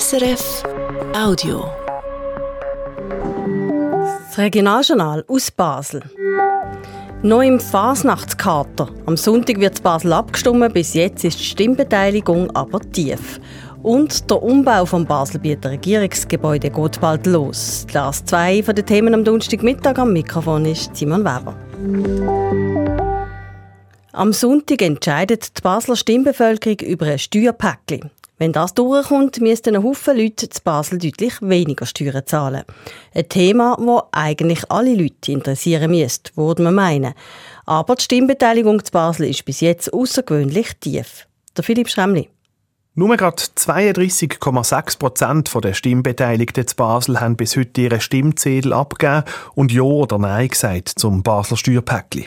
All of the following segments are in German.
SRF Audio. Das Regionaljournal aus Basel. Noch im Fasnachtskater. Am Sonntag wird Basel abgestimmt, bis jetzt ist die Stimmbeteiligung aber tief. Und der Umbau vom Baselbieter Regierungsgebäude geht bald los. Das zwei von den Themen am Donnerstagmittag am Mikrofon ist Simon Weber. Am Sonntag entscheidet die Basler Stimmbevölkerung über ein Steuerpäckchen. Wenn das durchkommt, müssten ein Haufen Leute zu Basel deutlich weniger Steuern zahlen. Ein Thema, das eigentlich alle Leute interessieren müsste, würde man meinen. Aber die Stimmbeteiligung zu Basel ist bis jetzt außergewöhnlich tief. Der Philipp Schremli. Nur gerade 32,6 Prozent der Stimmbeteiligten zu Basel haben bis heute ihre Stimmzettel abgegeben und Ja oder Nein gesagt zum Basler Steuerpäckchen.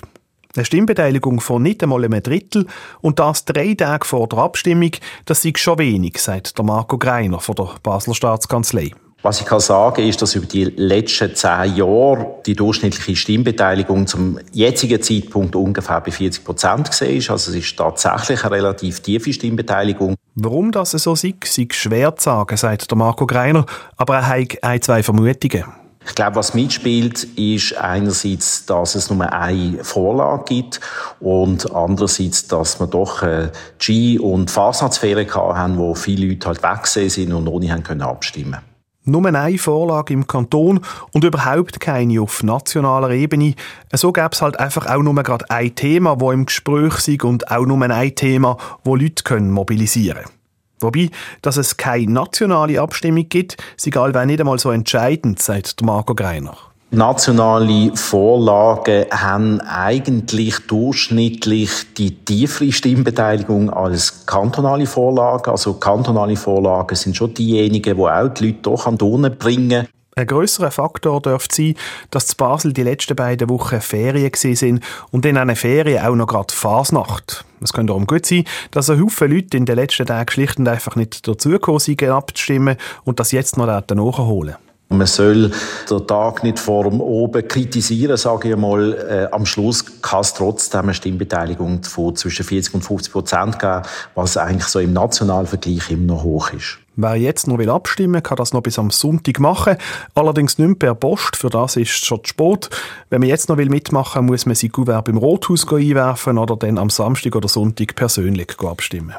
Eine Stimmbeteiligung von nicht einmal einem Drittel und das drei Tage vor der Abstimmung, das ist schon wenig, sagt der Marco Greiner von der Basler Staatskanzlei. Was ich kann sagen ist, dass über die letzten zehn Jahre die durchschnittliche Stimmbeteiligung zum jetzigen Zeitpunkt ungefähr bei 40 Prozent war. Also es ist tatsächlich eine relativ tiefe Stimmbeteiligung. Warum das so ist, ist schwer zu sagen, sagt der Marco Greiner, aber er hat ein, zwei Vermutungen. Ich glaube, was mitspielt, ist einerseits, dass es nur eine Vorlage gibt und andererseits, dass wir doch äh, Ski- und Fasnachtsferien haben, wo viele Leute halt weg sind und ohne haben können abstimmen nur eine Vorlage im Kanton und überhaupt keine auf nationaler Ebene. So gäbe es halt einfach auch nur gerade ein Thema, wo im Gespräch ist und auch nur ein Thema, wo Leute mobilisieren können. Wobei, dass es keine nationale Abstimmung gibt, sei allweil nicht einmal so entscheidend, sagt Marco Greiner. Nationale Vorlagen haben eigentlich durchschnittlich die tiefere Stimmbeteiligung als kantonale Vorlagen. Also kantonale Vorlagen sind schon diejenigen, die auch die Leute doch an die bringen. Ein grösserer Faktor dürfte sein, dass zu Basel die letzten beiden Wochen Ferien sind und in einer Ferien auch noch gerade Fasnacht. Es könnte darum gut sein, dass ein Haufen Leute in den letzten Tagen schlicht und einfach nicht dazugekommen sind, abzustimmen und das jetzt noch nachholen. Man soll den Tag nicht vorm Oben kritisieren, sage ich mal. Äh, am Schluss kann es trotzdem eine Stimmbeteiligung von zwischen 40 und 50 Prozent geben, was eigentlich so im nationalen Vergleich immer noch hoch ist. Wer jetzt noch will abstimmen kann das noch bis am Sonntag machen. Allerdings nicht per Post, für das ist es schon zu spät. Wenn man jetzt noch will mitmachen muss man sein Kuvert beim Rothaus einwerfen oder dann am Samstag oder Sonntag persönlich abstimmen.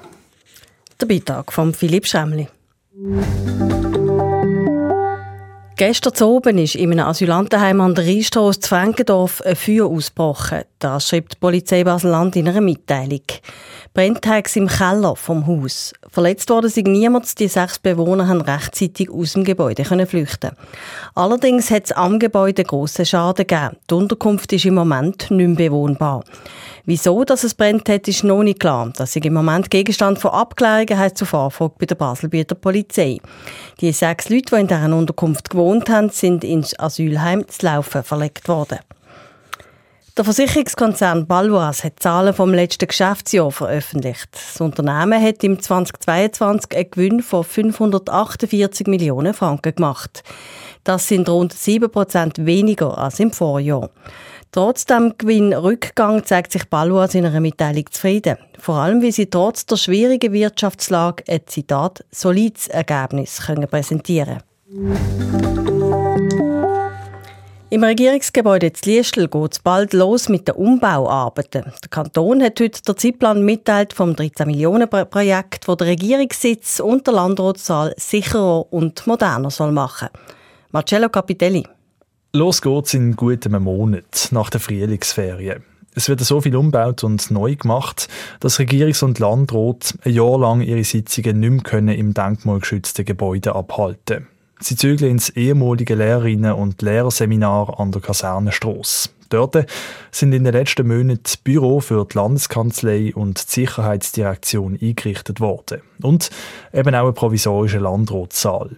Der Beitrag von Philipp Schämli. Gestern oben ist in einem Asylantenheim an der Rheinstrasse zu Frankendorf ein Feuer ausgebrochen. Das schreibt die Polizei Basel-Land in einer Mitteilung. Brennt im Keller vom Haus. Verletzt worden sind niemand. Die sechs Bewohner haben rechtzeitig aus dem Gebäude können flüchten. Allerdings hat es am Gebäude grossen Schaden gegeben. Die Unterkunft ist im Moment nicht mehr bewohnbar. Wieso dass es brennt hat, ist noch nicht klar. Das ist im Moment Gegenstand von Abklärungen, heisst Vorfolge bei der Baselbieter Polizei. Die sechs Leute, die in deren Unterkunft gewohnt haben, sind ins Asylheim zu Laufen verlegt worden. Der Versicherungskonzern Balvoas hat Zahlen vom letzten Geschäftsjahr veröffentlicht. Das Unternehmen hat im 2022 einen Gewinn von 548 Millionen Franken gemacht. Das sind rund 7 Prozent weniger als im Vorjahr. Trotz dem Gewinnrückgang zeigt sich Ballois in einer Mitteilung zufrieden. Vor allem, wie sie trotz der schwierigen Wirtschaftslage ein Zitat solides Ergebnis können präsentieren im Regierungsgebäude zu Liestel geht es bald los mit den Umbauarbeiten. Der Kanton hat heute den Zeitplan mitteilt vom 13 Millionen Projekt, das der Regierungssitz und der Landratssaal sicherer und moderner soll machen. Marcello Capitelli. Los geht's in gutem Monat nach der Frühlingsferien. Es wird so viel umgebaut und neu gemacht, dass Regierungs- und Landrat ein Jahr lang ihre Sitzungen nicht mehr können im denkmalgeschützten Gebäude abhalten Sie zügeln ins ehemalige Lehrerinnen- und Lehrerseminar an der Kasernenstrasse. Dort sind in den letzten Monaten Büro für die Landeskanzlei und die Sicherheitsdirektion eingerichtet worden. Und eben auch ein provisorischer Landratssaal.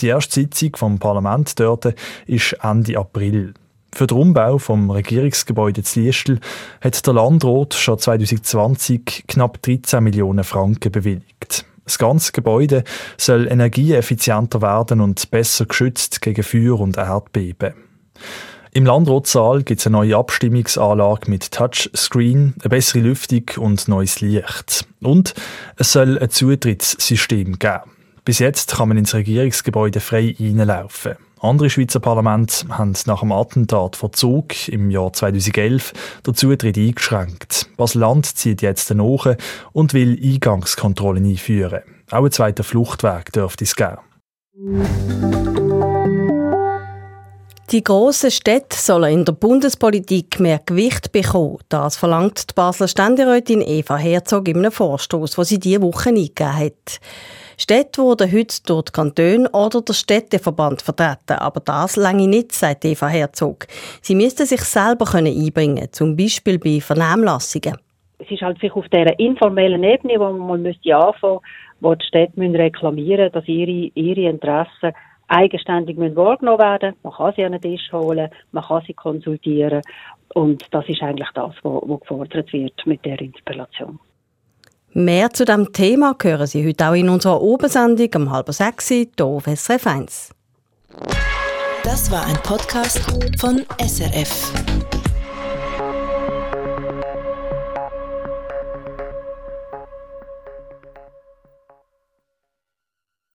Die erste Sitzung vom Parlament dort ist Ende April. Für den Umbau vom Regierungsgebäude zu Liestel hat der Landrat schon 2020 knapp 13 Millionen Franken bewilligt. Das ganze Gebäude soll energieeffizienter werden und besser geschützt gegen Feuer und Erdbeben. Im Landratssaal gibt es eine neue Abstimmungsanlage mit Touchscreen, eine bessere Lüftung und neues Licht. Und es soll ein Zutrittssystem geben. Bis jetzt kann man ins Regierungsgebäude frei reinlaufen. Andere Schweizer Parlamente haben nach dem Attentat von Zug im Jahr 2011 den Zutritt eingeschränkt. Basel-Land zieht jetzt nach und will Eingangskontrollen einführen. Auch ein zweiter Fluchtweg dürfte es geben. Die grossen Städte sollen in der Bundespolitik mehr Gewicht bekommen. Das verlangt die Basler Ständerätin Eva Herzog in einem Vorstoß, den sie diese Woche eingegeben hat. Städte wurden heute durch die Kantone oder der Städteverband vertreten, aber das lange nicht, sagt Eva Herzog. Sie müssten sich selber einbringen können, zum Beispiel bei Vernehmlassungen. Es ist halt vielleicht auf dieser informellen Ebene, wo man mal müsste anfangen wo die Städte müssen reklamieren dass ihre, ihre Interessen eigenständig müssen wahrgenommen werden Man kann sie an den Tisch holen, man kann sie konsultieren. Und das ist eigentlich das, was gefordert wird mit der Interpellation. Mehr zu diesem Thema hören Sie heute auch in unserer Obersendung um halb sechs hier auf SRF 1. Das war ein Podcast von SRF.